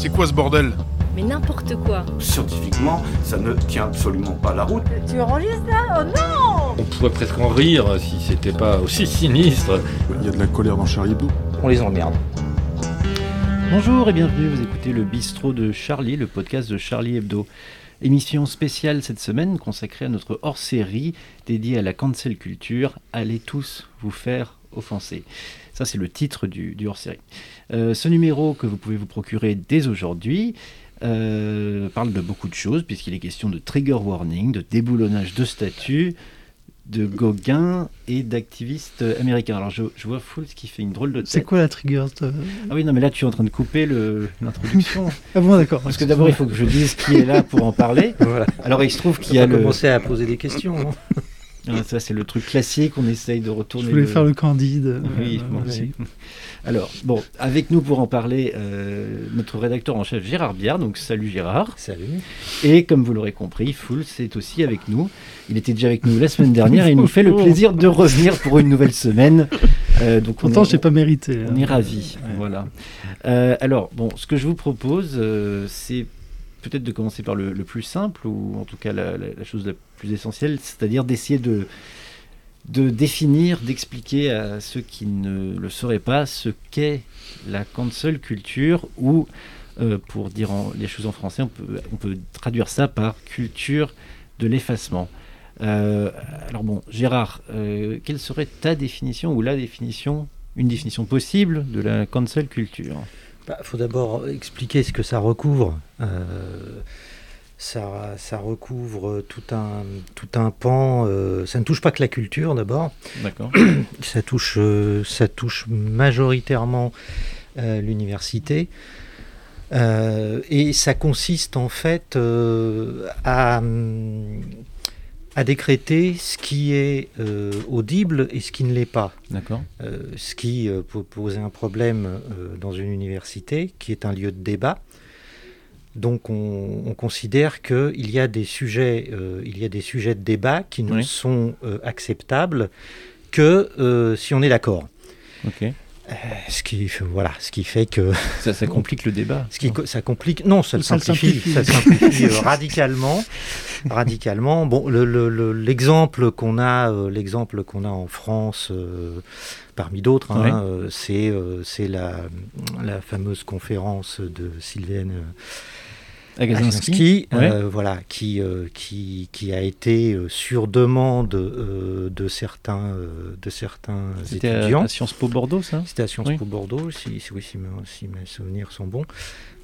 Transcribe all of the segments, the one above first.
C'est quoi ce bordel Mais n'importe quoi. Scientifiquement, ça ne tient absolument pas la route. Tu enregistres là Oh non On pourrait presque en rire si c'était pas aussi sinistre. Il y a de la colère dans Charlie Hebdo. On les emmerde. Bonjour et bienvenue, vous écoutez le bistrot de Charlie, le podcast de Charlie Hebdo. Émission spéciale cette semaine consacrée à notre hors-série dédiée à la cancel culture. Allez tous vous faire offenser. Ça, c'est le titre du, du hors-série. Euh, ce numéro que vous pouvez vous procurer dès aujourd'hui euh, parle de beaucoup de choses, puisqu'il est question de trigger warning, de déboulonnage de statut, de Gauguin et d'activistes américains. Alors je, je vois Fools qui fait une drôle de tête. C'est quoi la trigger toi Ah oui, non, mais là tu es en train de couper l'introduction. Ah bon, d'accord. Parce que d'abord il faut que je dise qui est là pour en parler. Voilà. Alors il se trouve qu'il y On a va le. commencer à poser des questions. Hein. Ah, ça c'est le truc classique, on essaye de Je retourner. voulais faire le candide. Oui, Euh, moi ouais. aussi. Alors, bon, avec nous pour en parler, euh, notre rédacteur en chef Gérard Biard, donc salut Gérard. Salut. Et comme vous l'aurez compris, Foul, c'est aussi avec nous. Il était déjà avec nous la semaine dernière et il nous fait le plaisir de revenir pour une nouvelle semaine. Euh, donc on Pourtant, est- je n'ai pas mérité. On hein. est ravis, Ouais. voilà. Euh, alors, bon, ce que je vous propose, euh, c'est peut-être de commencer par le, plus simple, ou en tout cas la, chose la plus essentielle, c'est-à-dire d'essayer de, définir, d'expliquer à ceux qui ne le sauraient pas ce qu'est la cancel culture, ou euh, pour dire les choses en français, on peut, on peut traduire ça par culture de l'effacement. Euh, alors bon, Gérard, euh, quelle serait ta définition ou la définition, une définition possible de la cancel culture? Il Bah, faut d'abord expliquer ce que ça recouvre. Euh, ça, ça recouvre tout un, tout un pan. euh, ça ne touche pas que la culture d'abord. D'accord. Ça touche, euh, ça touche majoritairement l'université. Et ça consiste en fait à, hum, à décréter ce qui est euh, audible et ce qui ne l'est pas. D'accord. Euh, ce qui euh, peut poser un problème dans une université qui est un lieu de débat. Donc on, on considère qu'il y a des sujets, il y a des sujets de débat qui ne Oui. sont acceptables que si on est d'accord. Euh, Ce qui, fait- voilà, ce qui fait que Ça, ça complique le débat. ce qui, ça complique, non, ça le Ça le simplifie, simplifie. ça simplifie euh, radicalement, radicalement. Bon, le- le- le- l'exemple qu'on a, euh, l'exemple qu'on a en France, euh, parmi d'autres, hein, Ouais. euh, c'est euh, c'est la, la fameuse conférence de Sylvaine Agazinski. Aginski, Ouais. euh, voilà, qui, euh, qui, qui a été euh, sur demande euh, de certains, euh, de certains C'était à, étudiants. Sciences Po Bordeaux, ça C'était à Sciences Oui. Po Bordeaux, si, si, oui, si, mes, si mes souvenirs sont bons.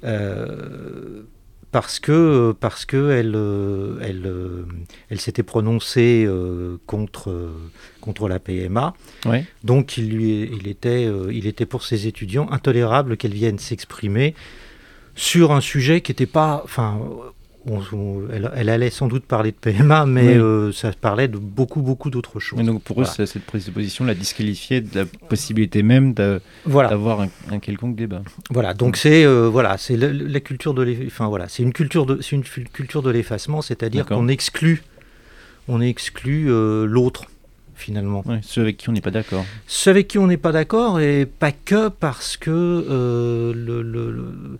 Euh, parce que, parce que elle, euh, elle, euh, elle s'était prononcée euh, contre, euh, contre la PMA. Ouais. Donc il, lui, il, était, euh, il était pour ses étudiants intolérable qu'elle vienne s'exprimer sur un sujet qui n'était pas... Enfin, on- on- elle, elle allait sans doute parler de PMA, mais Oui. euh, ça parlait de beaucoup, beaucoup d'autres choses. Mais donc pour eux, Voilà. cette prise de position la disqualifiait de la possibilité même Voilà. d'avoir un, un quelconque débat. Voilà, donc c'est euh, voilà, c'est la, la culture de l'eff- enfin voilà, c'est une culture de c'est une fu- culture de l'effacement, c'est-à-dire qu'on exclut on exclut euh, l'autre finalement. Ouais, ceux avec qui on n'est pas d'accord. Ceux avec qui on n'est pas d'accord et pas que parce que euh, le, le- le-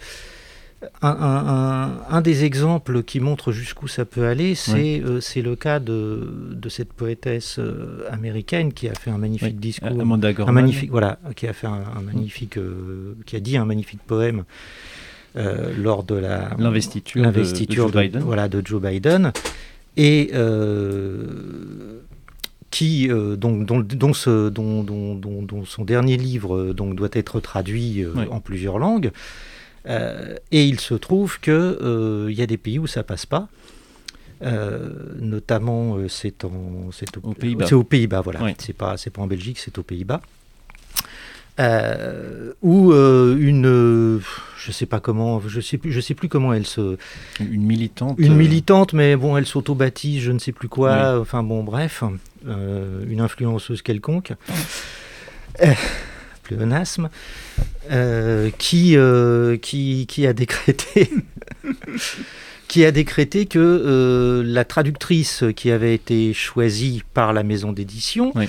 un, un- un- un des exemples qui montre jusqu'où ça peut aller, c'est euh, le cas de, de cette poétesse euh, américaine qui a fait un magnifique Oui, discours. Amanda Un magnifique, voilà, qui a fait un, un magnifique, euh, qui a dit un magnifique poème euh, lors de la L'investiture de- Joe Biden. voilà, de Joe Biden, et qui donc dont, dont ce- dont- dont- son dernier livre donc doit être traduit Oui. en plusieurs langues. Euh, et il se trouve que euh, y a des pays où ça passe pas. Euh, notamment, euh, c'est en, c'est Aux Pays-Bas. C'est aux Pays-Bas, voilà. Oui. C'est pas, c'est pas en Belgique, c'est aux Pays-Bas. Euh, où euh, une, je sais pas comment, je sais plus, je sais plus comment elle se, Une militante. une militante, mais bon, elle s'auto-baptise, je ne sais plus quoi. Enfin bon, bref, une influenceuse quelconque. Pléonasme, euh, qui, euh, qui, qui a décrété qui a décrété que euh, la traductrice qui avait été choisie par la maison d'édition Oui.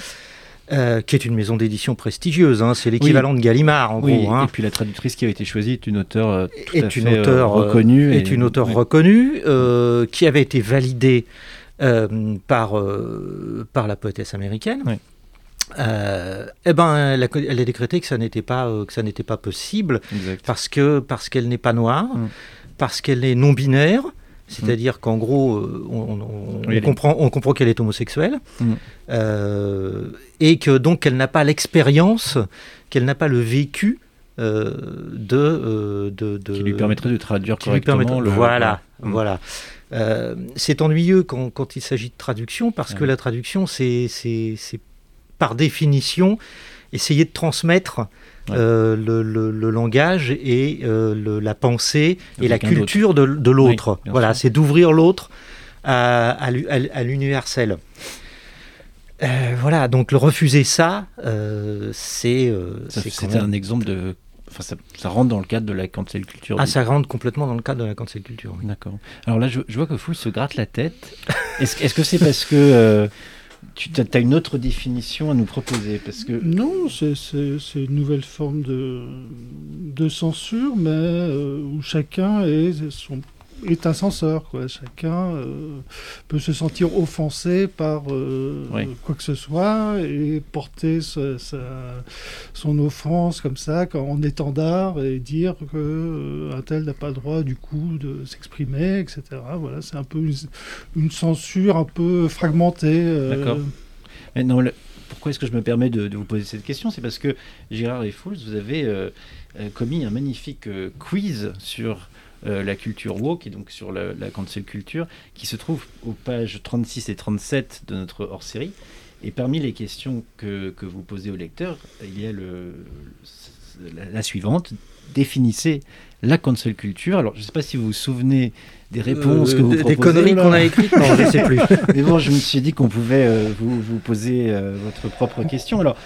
qui est une maison d'édition prestigieuse. hein, c'est l'équivalent de Gallimard, en Oui, gros. hein. et puis la traductrice qui a été choisie est une auteure tout à une fait, auteure reconnue. est et- une auteure reconnue qui avait été validée par par la poétesse américaine. Euh, eh ben, elle a, elle a décrété que ça n'était pas euh, que ça n'était pas possible Exact. parce que parce qu'elle n'est pas noire, Mm. parce qu'elle est non binaire. C'est-à-dire qu'en gros, euh, on, Oui, comprend, on comprend qu'elle est homosexuelle, Mm. euh, et que donc qu'elle n'a pas l'expérience, qu'elle n'a pas le vécu de, de, de- Qui lui permettrait de traduire correctement le. Voilà, Mm. voilà. Euh, c'est ennuyeux quand, quand il s'agit de traduction parce que la traduction, c'est par définition essayer de transmettre Ouais. euh, le, le- le langage et euh, le- la pensée et la culture de, de l'autre. Oui, voilà, c'est d'ouvrir l'autre à, à l'u- à- à l'universel. Euh, voilà, donc le refuser ça, c'est c'est même- un exemple de. Enfin, ça, ça rentre dans le cadre de la cancel culture. Ah, ça rentre complètement dans le cadre de la cancel culture. oui. D'accord. Alors là, je, je vois que Foul se gratte la tête. Est-ce est-ce que c'est parce que tu as, une autre définition à nous proposer Parce que Non, c'est- une nouvelle forme de, de censure, mais euh, où chacun est, son, est un censeur. Quoi. Chacun euh, peut se sentir offensé par euh, Oui. quoi que ce soit et porter sa- son offense comme ça en étendard et dire que euh, un tel n'a pas le droit du coup de s'exprimer, etc. Voilà, c'est un peu une, une censure un peu fragmentée. euh, D'accord. Mais non, le- pourquoi est-ce que je me permets de, de vous poser cette question? C'est parce que Gérard et Fouls, vous avez commis un magnifique quiz sur euh, la culture woke et donc sur la, la cancel culture qui se trouve aux pages 36 et 37 de notre hors-série. Et parmi les questions que, que vous posez aux lecteurs, il y a le, la, la suivante. Définissez la cancel culture. Alors, je ne sais pas si vous vous souvenez des réponses Euh, que vous proposez. Des conneries qu'on a écrites Non, je ne sais plus. Mais bon, je me suis dit qu'on pouvait euh, vous, vous poser euh, votre propre question. Alors,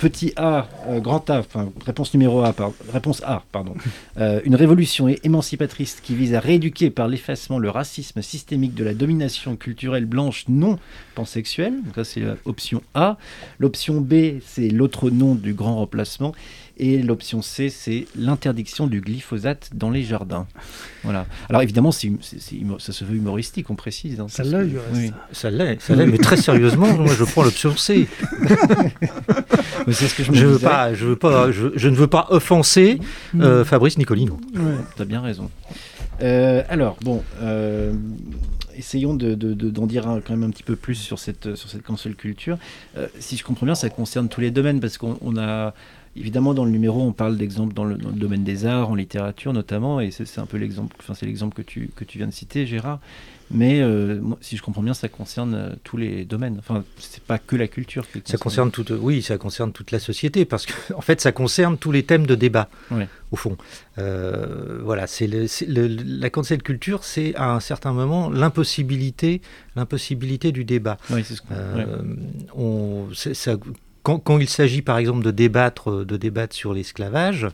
petit A, euh, grand A, enfin, réponse numéro A, par- réponse A, pardon. Euh, une révolution émancipatrice qui vise à rééduquer par l'effacement le racisme systémique de la domination culturelle blanche non pansexuelle. Donc ça, c'est l'option A. L'option B, c'est l'autre nom du grand remplacement. Et l'option C, c'est l'interdiction du glyphosate dans les jardins. Voilà. Alors évidemment, c'est- c'est- c'est humo- ça se veut humoristique, on précise. hein, Ça l'est, que- oui. Ça l'est, ça l'est, mais très sérieusement, moi je prends l'option C. Mais c'est ce que je me Je, veux disais. pas, je, veux pas, je, je ne veux pas offenser Mm. euh, Fabrice Nicolino. Ouais. T'as bien raison. Euh, alors, bon, euh, essayons de, de- de- d'en dire quand même un petit peu plus sur cette, sur cette cancel culture. Euh, si je comprends bien, ça concerne tous les domaines parce qu'on on a. Évidemment, dans le numéro, on parle d'exemples dans le, dans le domaine des arts, en littérature notamment, et c'est, un peu l'exemple, enfin c'est l'exemple que tu, que tu viens de citer, Gérard. Mais euh, moi, si je comprends bien, ça concerne euh, tous les domaines. Enfin, c'est pas que la culture. qui Ça concerne toute, oui, ça concerne toute la société parce que, en fait, ça concerne tous les thèmes de débat, Ouais. au fond. Euh, voilà, c'est la cancel culture, c'est à un certain moment l'impossibilité, l'impossibilité du débat. Oui, c'est ce qu'on. Euh, ouais. Quand, quand il s'agit par exemple de débattre, de débattre sur l'esclavage,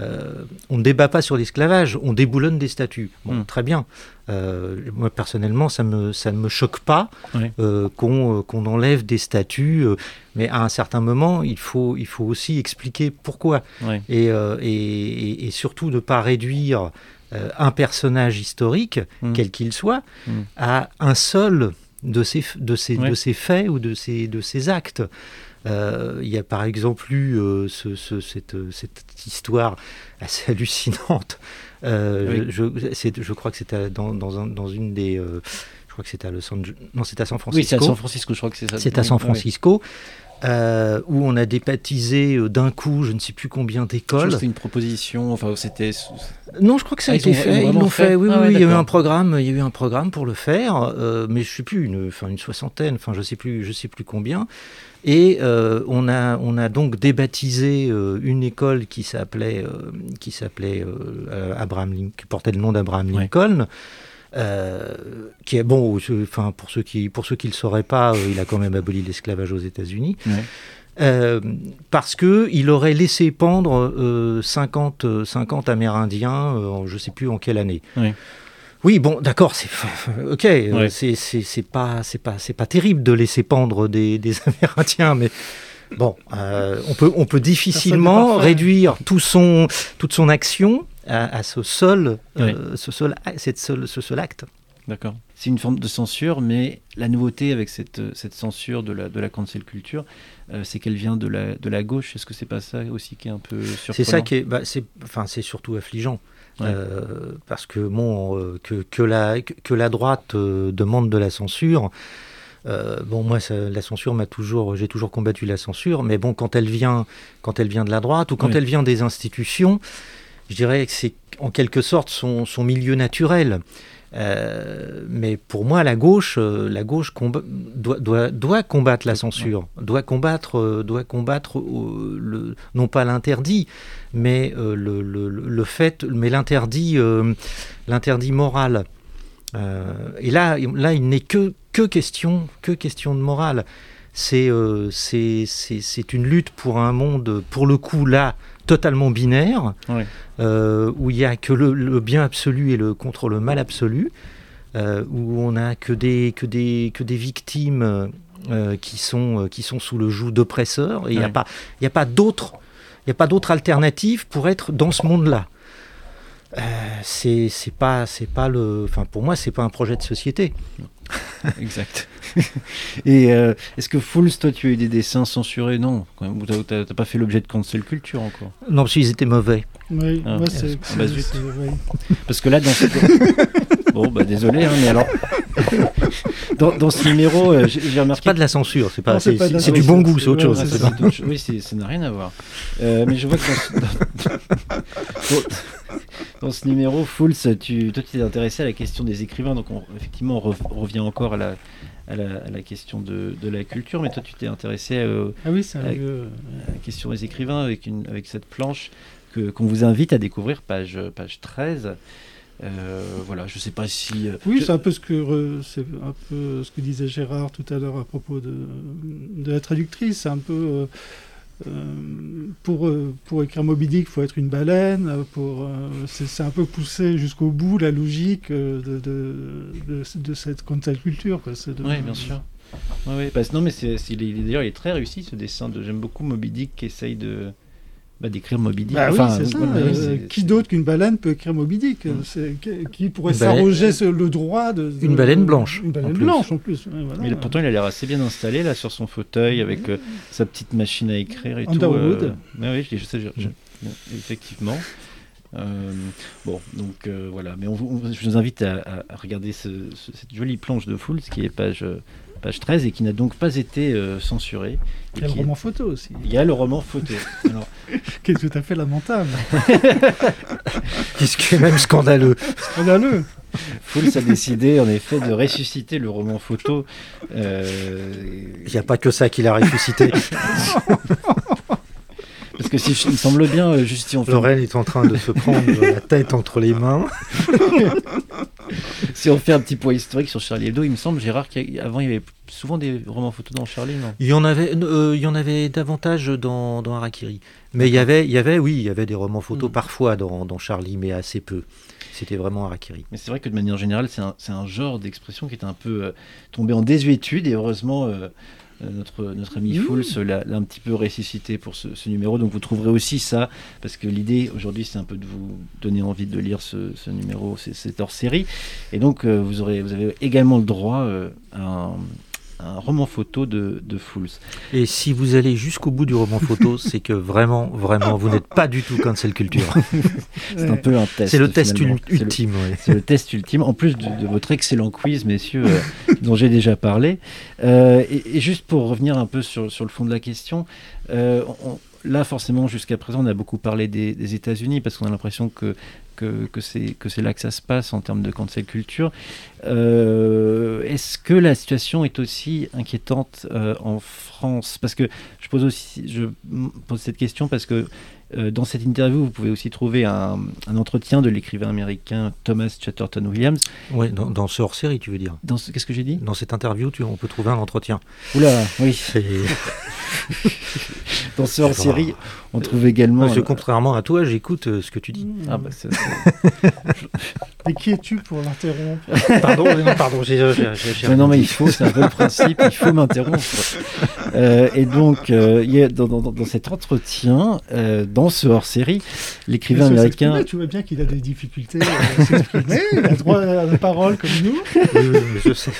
euh, on ne débat pas sur l'esclavage, on déboulonne des statuts. Bon, Mm. Très bien. Euh, moi personnellement, ça, me, ça ne me choque pas euh, qu'on euh, qu'on enlève des statuts, euh, mais à un certain moment, il faut, il faut aussi expliquer pourquoi. Et, euh, et, et- surtout ne pas réduire euh, un personnage historique, Mm. quel qu'il soit, Mm. à un seul de ces, f- de Ouais. de ces faits ou de ces, de ces actes. Euh, Il y a par exemple eu euh, ce- ce- cette, cette histoire assez hallucinante. Euh, Oui. je, c'est- je crois que c'était dans, dans, un- dans une des. euh, je crois que c'était à Los Angeles. Non, c'était à San Francisco. Oui, c'est à San Francisco, je crois que c'est ça. C'est à San. Francisco. Euh, où on a débaptisé euh, d'un coup, je ne sais plus combien d'écoles. C'était une proposition, enfin c'était. Non, je crois que ça Ah, a ils été fait. ils l'ont fait. fait Oui, Ah oui, il y a eu un programme. Il y a eu un programme pour le faire, euh, mais je sais plus une, enfin une soixantaine, enfin je sais plus, je sais plus combien. Et euh, on a, on a donc débaptisé une école qui s'appelait, qui s'appelait Abraham Lincoln, qui portait le nom d'Abraham. Lincoln. Qui est bon, enfin pour ceux qui pour ceux qui le sauraient pas, euh, il a quand même aboli l'esclavage aux États-Unis. Ouais. Euh, parce que il aurait laissé pendre euh, 50, euh, 50 Amérindiens, euh, en- je sais plus en quelle année. Oui. Oui, bon, d'accord, c'est ok, euh, Ouais. c'est pas c'est pas c'est pas terrible de laisser pendre des, des Amérindiens, mais Bon, euh, on, peut, on peut difficilement réduire tout son, toute son action à, à ce, seul, euh, ce, seul, cette seule, ce seul acte. D'accord. C'est une forme de censure, mais la nouveauté avec cette, cette censure de la, de la cancel culture, euh, c'est qu'elle vient de la, de la gauche. Est-ce que c'est pas ça aussi qui est un peu surprenant? C'est ça qui est, bah, c'est, enfin, c'est surtout affligeant. Ouais. Euh, parce que, bon, euh, que, que, la, que la droite euh, demande de la censure, euh, bon, moi, ça, la censure m'a toujours, j'ai toujours combattu la censure, mais bon, quand elle vient, quand elle vient de la droite ou quand Oui. elle vient des institutions, je dirais que c'est en quelque sorte son, son milieu naturel. Euh, mais pour moi, la gauche, euh, la gauche doit, doit, doit combattre la censure, doit combattre, euh, doit combattre le, non pas l'interdit, mais le, le, le fait, mais l'interdit, l'interdit moral. Et là, là, il n'est que, que question, que question de morale. C'est, euh, une lutte pour un monde, pour le coup là, totalement binaire, euh, où il n'y a que le, le bien absolu et le contre le mal absolu, euh, où on n'a que des, que des, que des victimes euh, qui, sont, qui sont sous le joug d'oppresseurs, et il n'y a pas, il y a pas d'autre, alternative pour être dans ce monde-là. C'est pas pas le enfin pour moi c'est pas un projet de société Exact. Et euh, est-ce que Fools, toi, tu as eu des dessins censurés? Non. t'as- pas fait l'objet de cancel culture encore? Non parce qu'ils étaient mauvais Oui, Ah, moi, ah, c'est. ah, bah, c'est- zut. c'est- oui. Parce que là, dans ce... bon, bah désolé, hein, mais alors dans, dans ce numéro, euh, j'ai j'ai remarqué. c'est pas de la censure c'est pas Non, c'est c'est pas de la c'est du bon goût c'est- autre chose. Oui, c'est- ça n'a rien à voir. Euh, mais je vois que dans ce, dans- ce numéro, Fools, tu, toi, tu t'es intéressé à la question des écrivains. Donc, on, effectivement, on, rev- on revient encore à la, à la, à la question de, de la culture. Mais toi, tu t'es intéressé euh, Ah oui, à la question des écrivains avec, une, avec cette planche que, qu'on vous invite à découvrir, page, page 13. Euh, voilà, je sais pas si. euh, Oui, je- c'est un peu ce que re- c'est un peu ce que disait Gérard tout à l'heure à propos de, de la traductrice. C'est un peu euh, euh, pour euh, pour écrire Moby Dick, il faut être une baleine. euh, Pour euh, c'est un peu poussé jusqu'au bout la logique euh, de de, cette cancel culture. Oui, bien sûr. Ouais, ouais, non, mais d'ailleurs, il est très réussi ce dessin. De, j'aime beaucoup Moby Dick qui essaye de bah, d'écrire Moby Dick. Bah Enfin, oui, c'est ça. voilà, euh, oui, c'est- qui d'autre qu'une baleine peut écrire Moby Dick Mm. C'est- qui, pourrait Une baleine- s'arroger ce- le droit de, de- Une baleine blanche, Une baleine en blanche en plus. ouais, voilà. Mais pourtant, il a l'air assez bien installé là sur son fauteuil avec euh, sa petite machine à écrire et Underwood. tout. euh, mais oui, je, je sais, je- je- effectivement. Euh, bon, donc euh, voilà. Mais on, vous- on- je vous invite à, regarder ce- ce- cette jolie planche de Fools qui est page, euh, page 13 et qui n'a donc pas été euh, censurée. Il y a le roman photo aussi, Il y a le roman photo. Alors, qui est tout à fait lamentable. ce qui est même scandaleux? Scandaleux. Fools a décidé en effet de ressusciter le roman photo. euh, il n'y a pas que ça qui l'a ressuscité parce que si il me semble bien, euh, juste si on fait Lorraine est en train de se prendre la tête entre les mains Si on fait un petit point historique sur Charlie Hebdo, il me semble, Gérard, qu'avant il y avait souvent des romans photos dans Charlie, non? Il y en avait, euh, il y en avait davantage dans, dans Harakiri. Mais il y avait, il y avait, oui, il y avait des romans photos Mm. parfois dans, dans Charlie, mais assez peu. C'était vraiment Harakiri. Mais c'est vrai que de manière générale, c'est un, genre d'expression qui est un peu euh, tombé en désuétude, et heureusement, euh, notre, notre ami Mmh. Fools l'a un petit peu ressuscité pour ce, ce numéro. Donc vous trouverez aussi ça, parce que l'idée aujourd'hui, c'est un peu de vous donner envie de lire ce, ce numéro, c'est- c'est hors série. Et donc euh, vous, aurez, vous avez également le droit euh, à un, un roman photo de, de Fools. Et si vous allez jusqu'au bout du roman photo, c'est que vraiment, vraiment, vous n'êtes pas du tout cancel culture. C'est un peu un test. C'est le test finalement. ul- C'est le- ultime. ouais. C'est le test ultime, en plus de, de votre excellent quiz, messieurs, euh, dont j'ai déjà parlé. Euh, et, et juste pour revenir un peu sur, sur le fond de la question, euh, on- là, forcément, jusqu'à présent, on a beaucoup parlé des, des États-Unis parce qu'on a l'impression que, que, que c'est que c'est là que ça se passe en termes de cancel culture. Euh, Est-ce que la situation est aussi inquiétante euh, en France? Parce que je pose aussi, je pose cette question parce que euh, dans cette interview, vous pouvez aussi trouver un, un entretien de l'écrivain américain Thomas Chatterton Williams. Ouais, dans, dans ce hors-série, tu veux dire? Qu'est-ce que j'ai dit? Dans cette interview, tu, on peut trouver un entretien. Oula, oui. Dans ce hors-série, on trouve également. Moi, je, contrairement à toi, j'écoute ce que tu dis. Ah bah, Mais qui es-tu pour l'interrompre Pardon, non, pardon, j'ai, j'ai- j'ai- j'ai Mais non, mais il faut, c'est un le principe, il faut m'interrompre. Euh, et donc, euh, il y a dans, dans- dans cet entretien, euh, dans ce hors-série, l'écrivain américain. Tu vois bien qu'il a des difficultés à s'exprimer. Il a droit à la parole comme nous. je sais.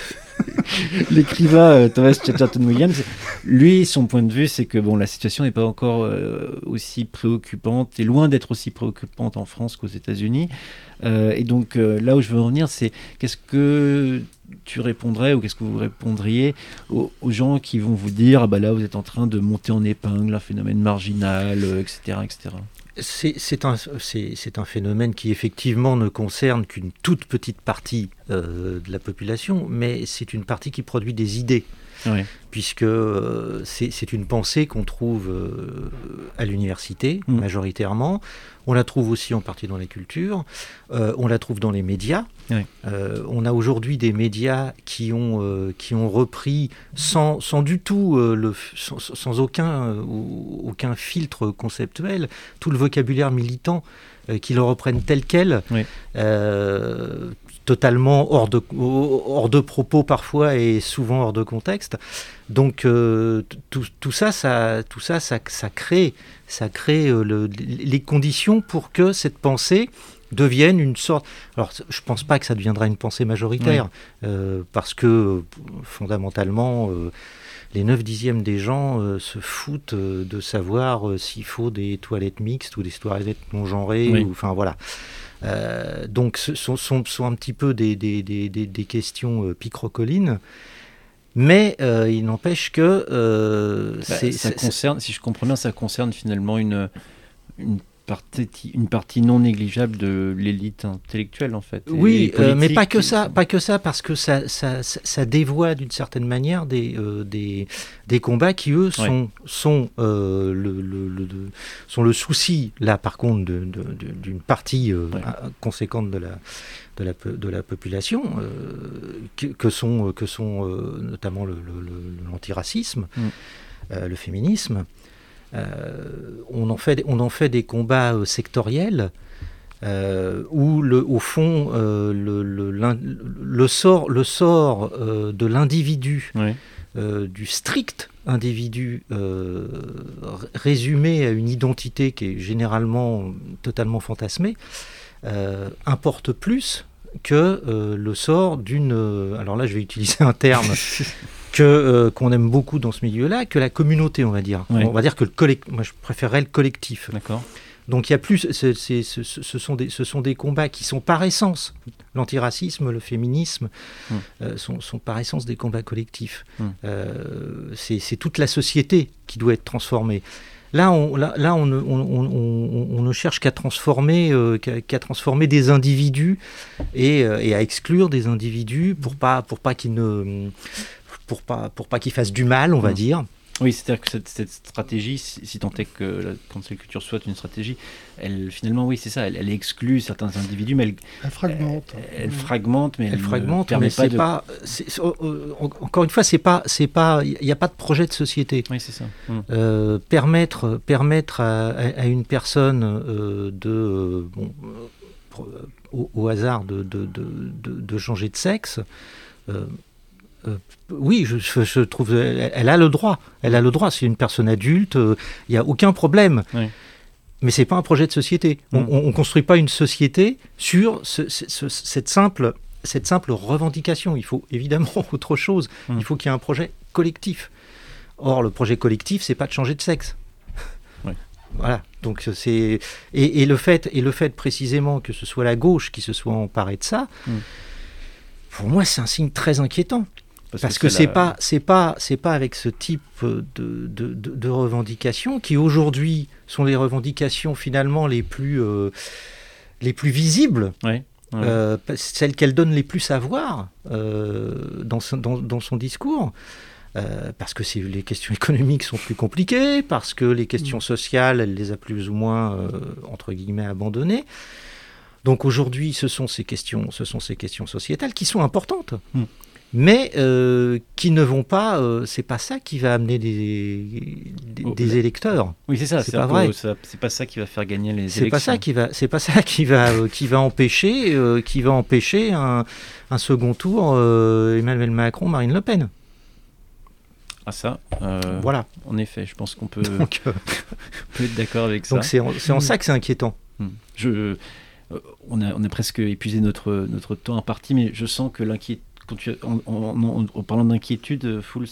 L'écrivain euh, Thomas Chatterton Williams, lui, son point de vue, c'est que bon, la situation n'est pas encore euh, aussi préoccupante, et loin d'être aussi préoccupante en France qu'aux États-Unis. Euh, et donc, là où je veux en venir, c'est qu'est-ce que tu répondrais ou qu'est-ce que vous répondriez aux, gens qui vont vous dire ah bah là, vous êtes en train de monter en épingle un phénomène marginal, etc., etc. C'est un phénomène qui effectivement ne concerne qu'une toute petite partie euh, de la population, mais c'est une partie qui produit des idées, Puisque euh, c'est une pensée qu'on trouve euh, à l'université Mm. majoritairement, on la trouve aussi en partie dans les cultures, euh, on la trouve dans les médias. Euh, on a aujourd'hui des médias qui ont, euh, qui ont repris sans, sans du tout, le, sans, sans aucun, aucun filtre conceptuel, tout le vocabulaire militant, qui le reprennent tel quel, Oui. euh, totalement hors de, hors de propos parfois et souvent hors de contexte. Donc euh, tout, tout ça, ça, tout ça, ça, ça crée, ça crée euh, le- les conditions pour que cette pensée devienne une sorte. Alors, je pense pas que ça deviendra une pensée majoritaire, euh, parce que fondamentalement, euh, les 9 dixièmes des gens euh, se foutent euh, de savoir euh, s'il faut des toilettes mixtes ou des toilettes non genrées. Oui. ou- Enfin voilà. Euh, donc, ce sont, sont, sont un petit peu des, des, des, des, questions euh, picrocolines. Mais euh, il n'empêche que euh, Bah, ça concerne, si je comprends bien, ça concerne finalement une, une, partie, une partie non négligeable de l'élite intellectuelle en fait. Oui, euh, mais pas que ça, pas que ça, parce que ça, ça, ça, dévoie d'une certaine manière des, euh, des, des combats qui eux sont, sont, euh, le, le, le- sont le souci là par contre de- de- de- d'une partie Ouais. euh, conséquente de la de la, de la population, que, que sont, que sont notamment le- l'antiracisme, Mm. le féminisme. Euh, on, en fait, on en fait des combats euh, sectoriels euh, où, le, au fond, euh, le, le- l'in- le sort, le sort euh, de l'individu, du strict individu résumé à une identité qui est généralement totalement fantasmée, importe plus que le sort d'une... alors là, je vais utiliser un terme que euh, qu'on aime beaucoup dans ce milieu-là, que la communauté, on va dire. Oui. On va dire que le collect... Moi, je préférerais le collectif. D'accord. Donc il y a plus, ce, ce- ce sont des, ce sont des combats qui sont par essence, l'antiracisme, le féminisme, Mm. euh, sont, sont par essence des combats collectifs. Mm. Euh, c'est toute la société qui doit être transformée. Là, on, là, là, on, ne- on- on- on- on ne cherche qu'à transformer, euh, qu'à transformer des individus et, et à exclure des individus pour pas, pour pas qu'ils ne, pour pas, pour pas qu'ils fassent du mal, on va Mm. dire. Oui, c'est-à-dire que cette, cette stratégie, si, si tant est que la cancel culture soit une stratégie, elle finalement, oui, c'est ça, elle, elle exclut certains individus, mais elle, Elle fragmente. elle fragmente, mais elle, elle ne fragmente, permet mais pas de. pas. euh, euh, en- encore une fois, c'est pas, c'est pas, il n'y a pas de projet de société. Oui, c'est ça. Mm. Euh, permettre, permettre à, à- à une personne euh, de, euh, bon, au, au hasard de, de, de, de- de changer de sexe. Euh, euh, oui, je, trouve, elle, elle a le droit. Elle a le droit. C'est une personne adulte. euh, Il n'y a aucun problème. Oui. Mais c'est pas un projet de société. On Mm. ne construit pas une société sur ce- ce- ce- cette simple cette simple revendication. Il faut évidemment autre chose. Mm. Il faut qu'il y ait un projet collectif. Or, le projet collectif, c'est pas de changer de sexe. Voilà. Donc c'est et, et le fait et le fait précisément que ce soit la gauche qui se soit emparée de ça. Mm. Pour moi, c'est un signe très inquiétant. Parce que c'est la- pas c'est pas c'est pas avec ce type de, de, de- de revendications qui aujourd'hui sont les revendications finalement les plus euh, les plus visibles, ouais. euh, celles qu'elle donne les plus à voir euh, dans, son, dans, dans son discours. Euh, parce que c'est- les questions économiques sont plus compliquées, parce que les questions sociales, elle les a plus ou moins, euh, entre guillemets, abandonnées. Donc aujourd'hui, ce sont ces questions, ce sont ces questions sociétales qui sont importantes, Mm. Mais euh, qui ne vont pas. euh, c'est pas ça qui va amener des, des, Oh, des là- électeurs. Oui, c'est ça. c'est C'est pas vrai. C'est pas ça qui va faire gagner les C'est élections. pas ça qui va, c'est pas ça qui va, euh, qui va empêcher, euh, qui va empêcher un, un second tour euh, Emmanuel Macron, Marine Le Pen. Ah ça, Voilà. en effet, je pense qu'on peut, Donc, peut être d'accord avec ça. donc c'est en, c'est en ça que c'est inquiétant. Hmm. Je, on, a, on a presque épuisé notre, notre temps imparti, mais je sens que l'inquiétude, en, parlant d'inquiétude, euh, Foul,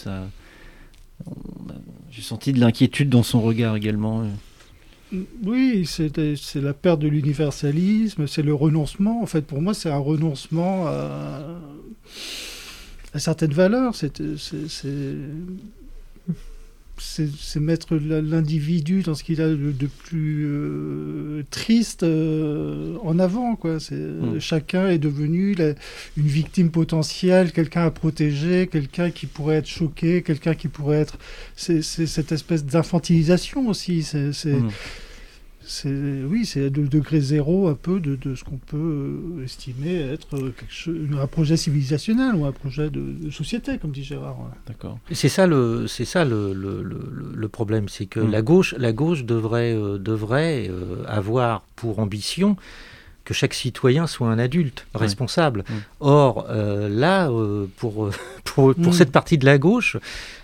j'ai senti de l'inquiétude dans son regard également. euh. Oui, c'est c'est la perte de l'universalisme, c'est le renoncement. En fait, pour moi, c'est un renoncement à, à certaines valeurs. C'est c'est- mettre l'individu dans ce qu'il a de, de plus euh, triste euh, en avant. Quoi. C'est- Mm. Chacun est devenu la- une victime potentielle, quelqu'un à protéger, quelqu'un qui pourrait être choqué, quelqu'un qui pourrait être... C'est cette espèce d'infantilisation aussi. C'est c'est- Mm. c'est oui, c'est le degré zéro un peu de, de ce qu'on peut euh, estimer être euh, quelque chose, un projet civilisationnel ou un projet de, de société, comme dit Gérard. D'accord. C'est ça le, c'est ça le, le, le- le problème, c'est que Mm. la gauche, la gauche devrait, euh, devrait euh, avoir pour ambition que chaque citoyen soit un adulte Ouais. responsable. Mm. Or, euh, là, euh, pour, pour, pour Mm. cette partie de la gauche,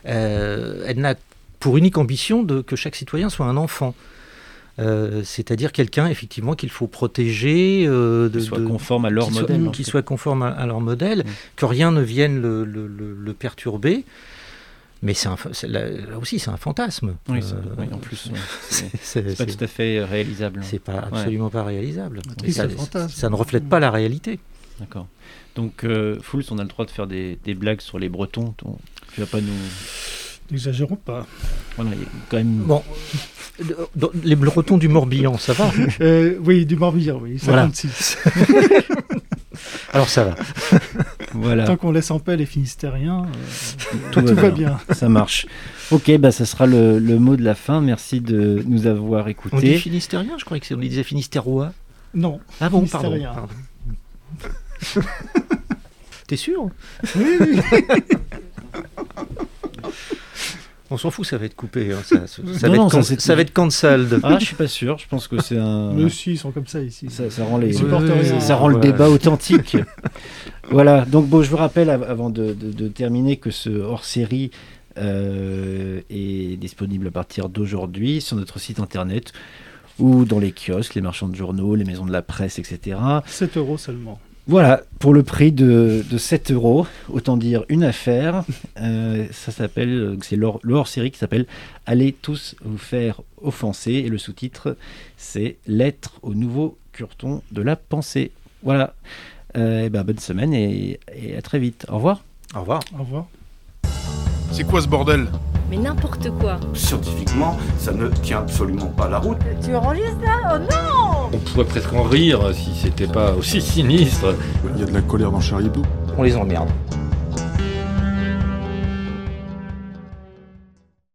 euh, elle n'a pour unique ambition de, que chaque citoyen soit un enfant. Euh, c'est-à-dire quelqu'un effectivement qu'il faut protéger, euh, de, de- conformes à leur qui soit- modèle. qui soit conforme à, à leur modèle, Mm. que rien ne vienne le, le- le- le perturber. Mais c'est là, là aussi, c'est un fantasme. Oui, Euh, oui, en plus, c'est- pas c'est- tout à fait réalisable. c'est pas absolument pas réalisable. Ça, ne reflète pas la réalité. D'accord. Donc, euh, Fouls, on a le droit de faire des, des blagues sur les Bretons. ton- Tu vas pas nous. N'exagérons pas. Voilà, il y a quand même. Bon, dans- les Bretons du Morbihan, ça va Euh, oui, du Morbihan, oui, Voilà. 56. Alors ça va. Voilà, Tant qu'on laisse en paix les Finistériens, euh, tout, tout va bien. Ça marche. Ok, bah, ça sera le, le mot de la fin. Merci de nous avoir On dit écoutés. finistérien, je croyais que c'est- on disait finistérois. Non. Ah bon, pardon. Pardon. T'es sûr Oui, oui. On s'en fout, ça va être coupé. hein, Ça, ça- ça Non, va, non, être ça, ça va être cancelled. Ah, je suis pas sûr. Je pense que c'est un. Mais si, ils sont comme ça ici. Ça, ça rend les, Ils supportent Oui, rien. ça rend le débat authentique. voilà. Donc bon, je vous rappelle av- avant de, de- de terminer que ce hors-série euh, est disponible à partir d'aujourd'hui sur notre site internet ou dans les kiosques, les marchands de journaux, les maisons de la presse, etc. 7 euros seulement. Voilà, pour le prix de, de 7 euros, autant dire une affaire. Euh, ça s'appelle, euh, c'est le hors-série qui s'appelle Allez tous vous faire offenser. Et le sous-titre, c'est Lettre au nouveau curton de la pensée. Voilà. Euh, et ben, bonne semaine et, et à très vite. Au revoir. Au revoir. Au revoir. C'est quoi ce bordel? Mais n'importe quoi. Scientifiquement, ça ne tient absolument pas la route. Tu enregistres là Oh non On pourrait presque en rire si c'était pas aussi sinistre. Il y a de la colère dans Charlie Hebdo. On les emmerde.